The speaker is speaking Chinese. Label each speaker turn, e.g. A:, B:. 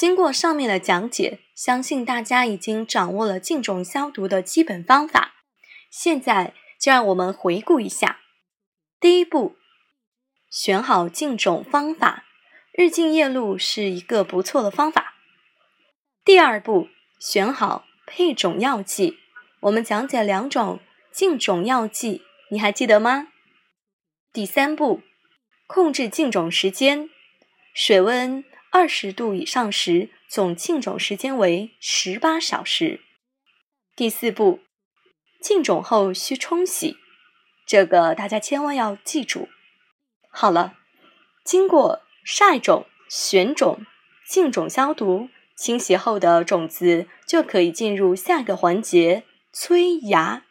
A: 经过上面的讲解，相信大家已经掌握了净种消毒的基本方法。现在就让我们回顾一下：第一步，选好净种方法，日净夜露是一个不错的方法。第二步，选好配种药剂。我们讲解两种净种药剂，你还记得吗？第三步，控制净种时间，水温二十度以上时，总浸种时间为十八小时。第四步，浸种后需冲洗，这个大家千万要记住。好了，经过晒种、选种、净种消毒。清洗后的种子就可以进入下一个环节——催芽。